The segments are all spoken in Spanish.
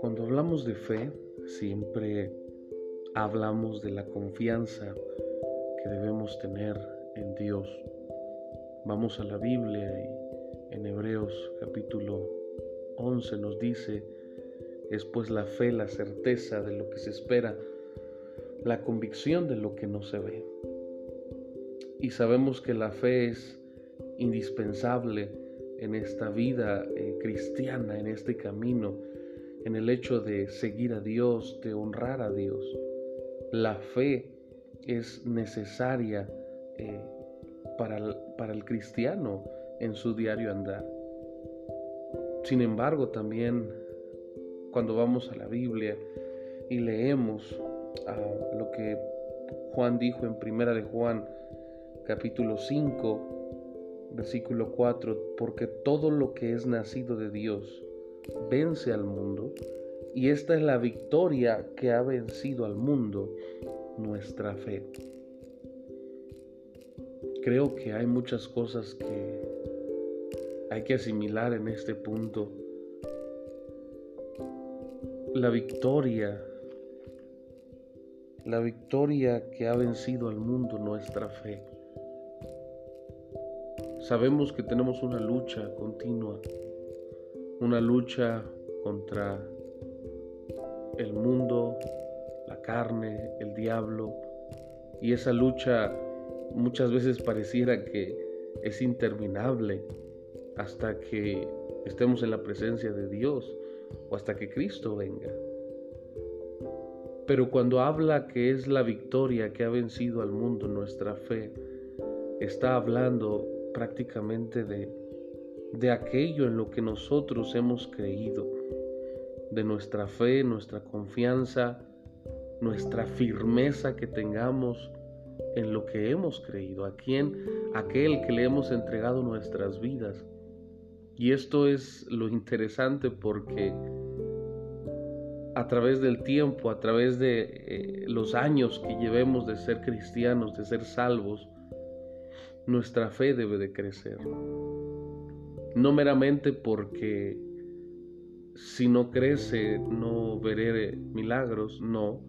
Cuando hablamos de fe, siempre hablamos de la confianza que debemos tener en Dios. Vamos a la Biblia y en Hebreos capítulo 11 nos dice, es pues la fe, la certeza de lo que se espera, la convicción de lo que no se ve. Y sabemos que la fe es indispensable en esta vida eh, cristiana, en este camino, en el hecho de seguir a Dios, de honrar a Dios. La fe es necesaria eh, para, para el cristiano en su diario andar. Sin embargo, también cuando vamos a la Biblia y leemos lo que Juan dijo en Primera de Juan capítulo 5 versículo 4, porque todo lo que es nacido de Dios vence al mundo y esta es la victoria que ha vencido al mundo, nuestra fe. Creo que hay muchas cosas que hay que asimilar en este punto. La victoria, la victoria que ha vencido al mundo, nuestra fe. Sabemos que tenemos una lucha continua, una lucha contra el mundo, la carne, el diablo, y esa lucha muchas veces pareciera que es interminable hasta que estemos en la presencia de Dios o hasta que Cristo venga. Pero cuando habla que es la victoria que ha vencido al mundo nuestra fe, está hablando prácticamente de, de aquello en lo que nosotros hemos creído, de nuestra fe, nuestra confianza, nuestra firmeza que tengamos en lo que hemos creído, a quien, aquel que le hemos entregado nuestras vidas. Y esto es lo interesante porque a través del tiempo, a través de eh, los años que llevemos de ser cristianos, de ser salvos, nuestra fe debe de crecer. No meramente porque si no crece no veré milagros, no,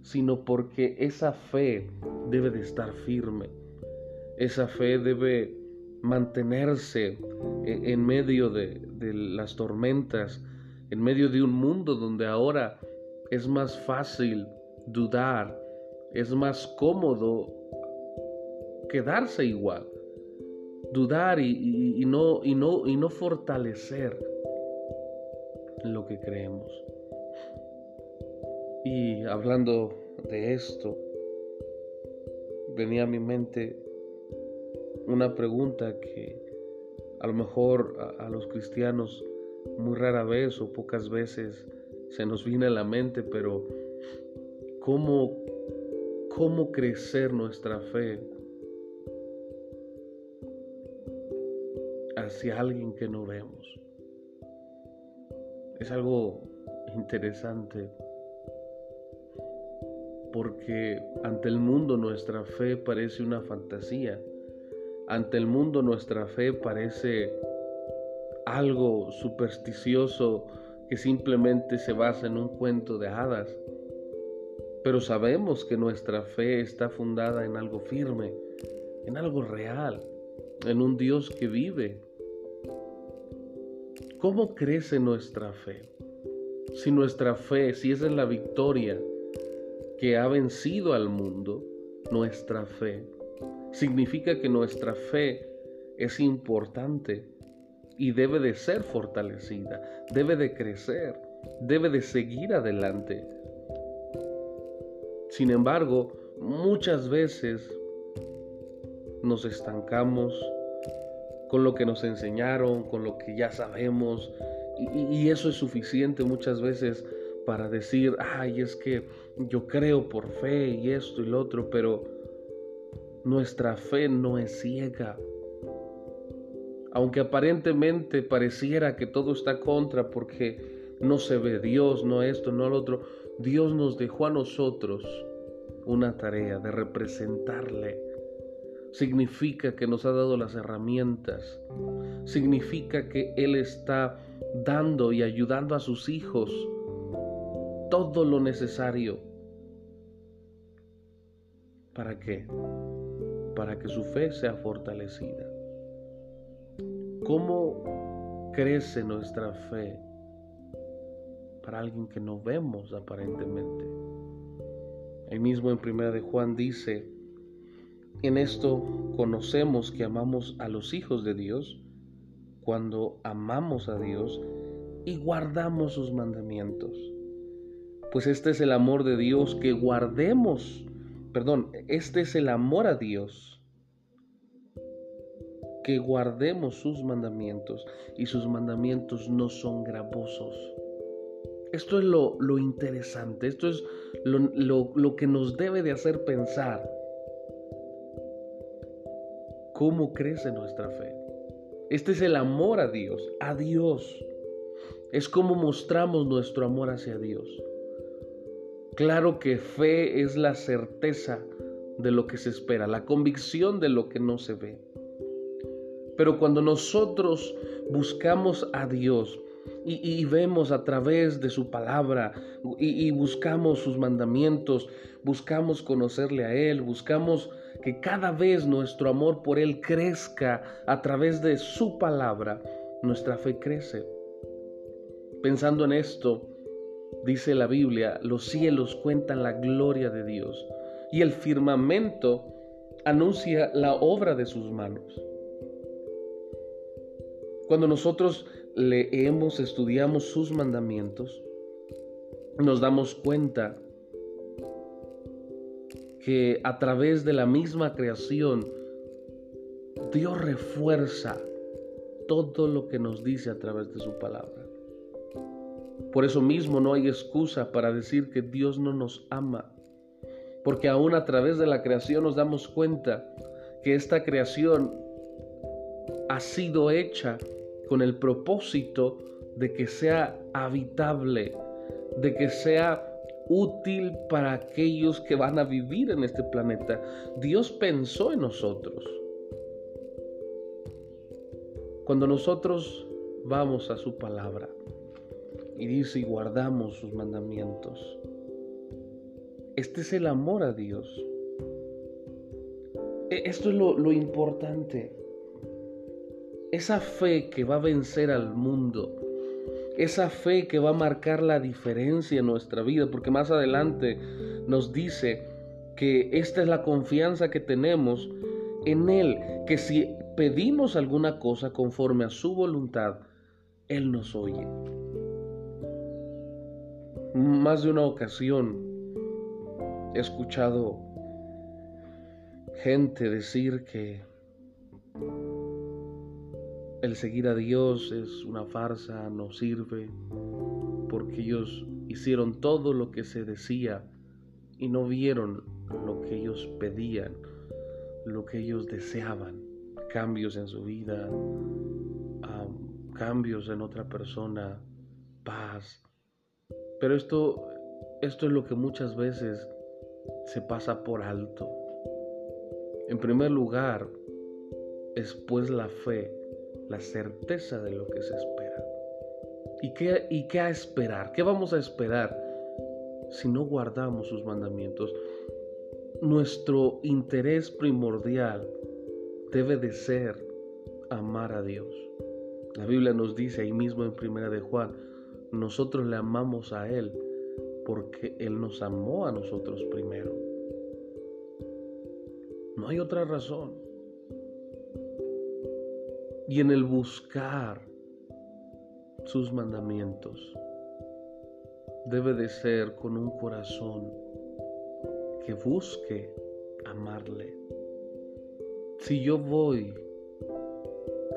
sino porque esa fe debe de estar firme. Esa fe debe mantenerse e, en medio de, las tormentas, en medio de un mundo donde ahora es más fácil dudar, es más cómodo quedarse igual, dudar y, no, y, no, y no fortalecer lo que creemos. Y hablando de esto, venía a mi mente una pregunta que a lo mejor a, los cristianos muy rara vez o pocas veces se nos viene a la mente, pero ¿cómo, cómo crecer nuestra fe hacia alguien que no vemos? Es algo interesante porque ante el mundo nuestra fe parece una fantasía ante el mundo nuestra fe parece algo supersticioso que simplemente se basa en un cuento de hadas. Pero sabemos que nuestra fe está fundada en algo firme, en algo real, en un Dios que vive. ¿Cómo crece nuestra fe? Si nuestra fe, si es la victoria que ha vencido al mundo, nuestra fe significa que nuestra fe es importante y debe de ser fortalecida, debe de crecer, debe de seguir adelante. Sin embargo, muchas veces nos estancamos con lo que nos enseñaron, con lo que ya sabemos, y, eso es suficiente muchas veces para decir, ay, es que yo creo por fe y esto y lo otro, pero nuestra fe no es ciega. Aunque aparentemente pareciera que todo está contra porque no se ve Dios, no esto, no lo otro, Dios nos dejó a nosotros una tarea de representarle. Significa que nos ha dado las herramientas, significa que Él está dando y ayudando a sus hijos todo lo necesario. ¿Para qué? Para que su fe sea fortalecida. ¿Cómo crece nuestra fe para alguien que no vemos aparentemente? Ahí mismo en primera de Juan dice, en esto conocemos que amamos a los hijos de Dios cuando amamos a Dios y guardamos sus mandamientos. Pues este es el amor de Dios, que guardemos, perdón, este es el amor a Dios, que guardemos sus mandamientos y sus mandamientos no son gravosos. Esto es lo, interesante, esto es lo, lo que nos debe de hacer pensar cómo crece nuestra fe. Este es el amor a Dios, a Dios. Es como mostramos nuestro amor hacia Dios. Claro que fe es la certeza de lo que se espera, la convicción de lo que no se ve. Pero cuando nosotros buscamos a Dios, y, vemos a través de su palabra y, buscamos sus mandamientos, buscamos conocerle a Él, buscamos que cada vez nuestro amor por Él crezca a través de su palabra, nuestra fe crece. Pensando en esto, dice la Biblia, los cielos cuentan la gloria de Dios y el firmamento anuncia la obra de sus manos. Cuando nosotros leemos, estudiamos sus mandamientos, nos damos cuenta que a través de la misma creación, Dios refuerza todo lo que nos dice a través de su palabra. Por eso mismo no hay excusa para decir que Dios no nos ama, porque aún a través de la creación nos damos cuenta que esta creación ha sido hecha con el propósito de que sea habitable, de que sea útil para aquellos que van a vivir en este planeta. Dios pensó en nosotros. Cuando nosotros vamos a su palabra y dice y guardamos sus mandamientos, este es el amor a Dios. E, esto es lo, lo importante esa fe que va a vencer al mundo, esa fe que va a marcar la diferencia en nuestra vida, porque más adelante nos dice que esta es la confianza que tenemos en Él, que si pedimos alguna cosa conforme a su voluntad, Él nos oye. Más de una ocasión he escuchado gente decir que el seguir a Dios es una farsa, no sirve, porque ellos hicieron todo lo que se decía y no vieron lo que ellos pedían, lo que ellos deseaban, cambios en su vida, cambios en otra persona, paz. Pero esto, esto es lo que muchas veces se pasa por alto. En primer lugar, es pues la fe la certeza de lo que se espera. ¿Y qué, ¿Y qué a esperar? ¿Qué vamos a esperar si no guardamos sus mandamientos? Nuestro interés primordial debe de ser amar a Dios. La Biblia nos dice ahí mismo en Primera de Juan, nosotros le amamos a Él porque Él nos amó a nosotros primero. No hay otra razón y en el buscar sus mandamientos. Debe de ser con un corazón que busque amarle. Si yo voy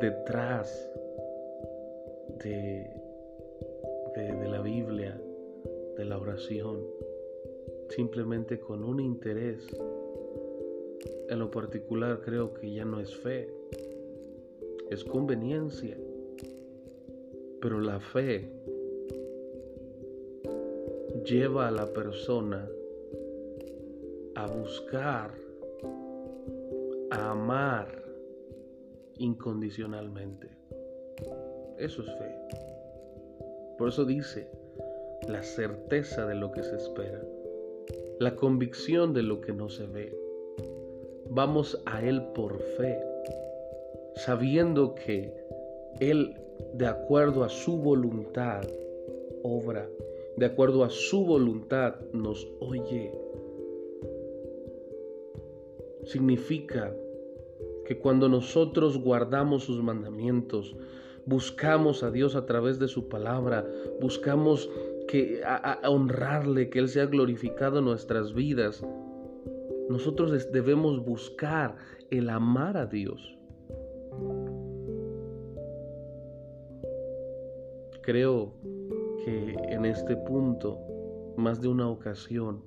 detrás de, la Biblia, de la oración, simplemente con un interés, en lo particular creo que ya no es fe, es conveniencia. Pero la fe lleva a la persona a buscar a amar incondicionalmente. Eso es fe. Por eso dice, la certeza de lo que se espera, la convicción de lo que no se ve. Vamos a Él por fe, sabiendo que Él, de acuerdo a su voluntad, obra, de acuerdo a su voluntad, nos oye. Significa que cuando nosotros guardamos sus mandamientos, buscamos a Dios a través de su palabra, buscamos que a, honrarle, que Él sea glorificado en nuestras vidas. Nosotros debemos buscar el amar a Dios. Creo que en este punto, más de una ocasión,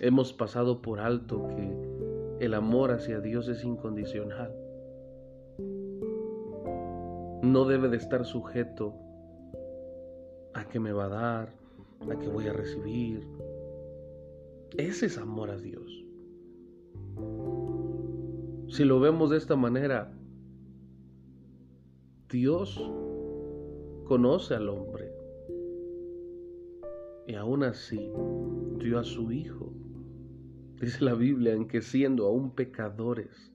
hemos pasado por alto que el amor hacia Dios es incondicional. No debe de estar sujeto a qué me va a dar, a qué voy a recibir. Ese es amor a Dios. Si lo vemos de esta manera, Dios conoce al hombre y aún así dio a su Hijo. Dice la Biblia en que siendo aún pecadores,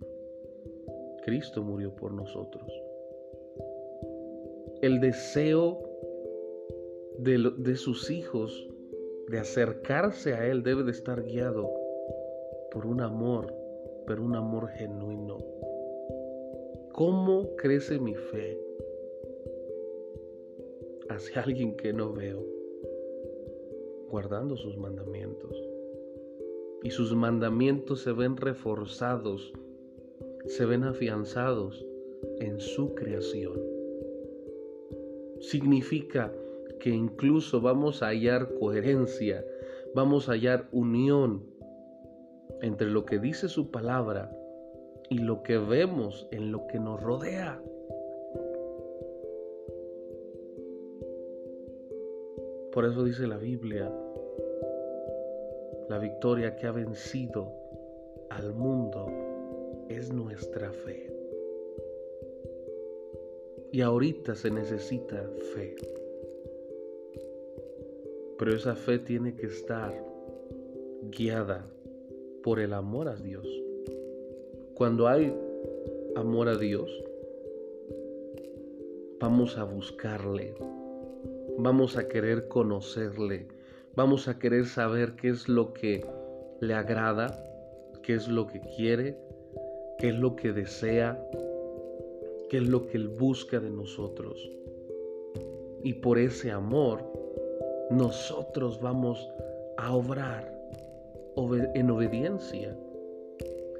Cristo murió por nosotros. El deseo de, sus hijos de acercarse a Él debe de estar guiado por un amor, pero un amor genuino. ¿Cómo crece mi fe hacia alguien que no veo? Guardando sus mandamientos. Y sus mandamientos se ven reforzados, se ven afianzados en su creación. Significa que incluso vamos a hallar coherencia, vamos a hallar unión entre lo que dice su palabra y lo que vemos en lo que nos rodea. Por eso dice la Biblia, la victoria que ha vencido al mundo es nuestra fe. Y ahorita se necesita fe. Pero esa fe tiene que estar guiada por el amor a Dios. Cuando hay amor a Dios, vamos a buscarle, vamos a querer conocerle, vamos a querer saber qué es lo que le agrada, qué es lo que quiere, qué es lo que desea, qué es lo que Él busca de nosotros. Y por ese amor nosotros vamos a obrar en obediencia.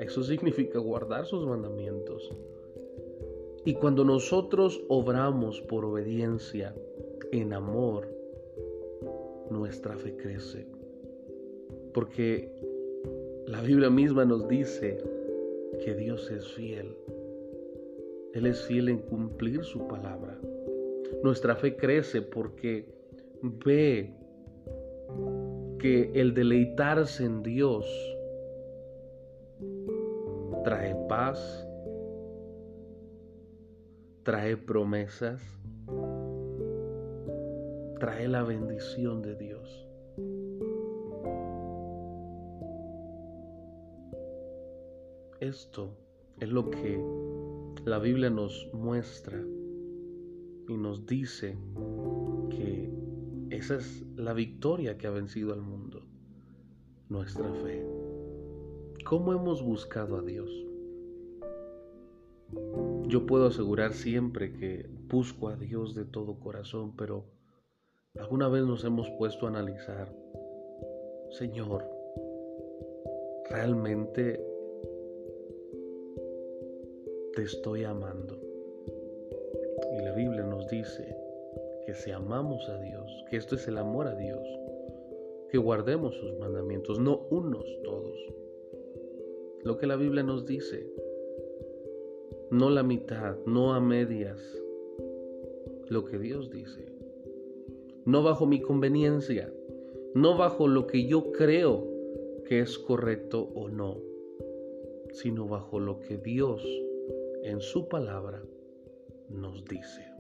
Eso significa guardar sus mandamientos. Y cuando nosotros obramos por obediencia en amor, nuestra fe crece. Porque la Biblia misma nos dice que Dios es fiel. Él es fiel en cumplir su palabra. Nuestra fe crece porque ve que el deleitarse en Dios trae paz, trae promesas, trae la bendición de Dios. Esto es lo que la Biblia nos muestra y nos dice que esa es la victoria que ha vencido al mundo, nuestra fe. ¿Cómo hemos buscado a Dios? Yo puedo asegurar siempre que busco a Dios de todo corazón, pero alguna vez nos hemos puesto a analizar, Señor, ¿realmente te estoy amando? Y la Biblia nos dice que si amamos a Dios, que esto es el amor a Dios, que guardemos sus mandamientos, no unos todos. Lo que la Biblia nos dice, no la mitad, no a medias, lo que Dios dice, no bajo mi conveniencia, no bajo lo que yo creo que es correcto o no, sino bajo lo que Dios en su palabra nos dice.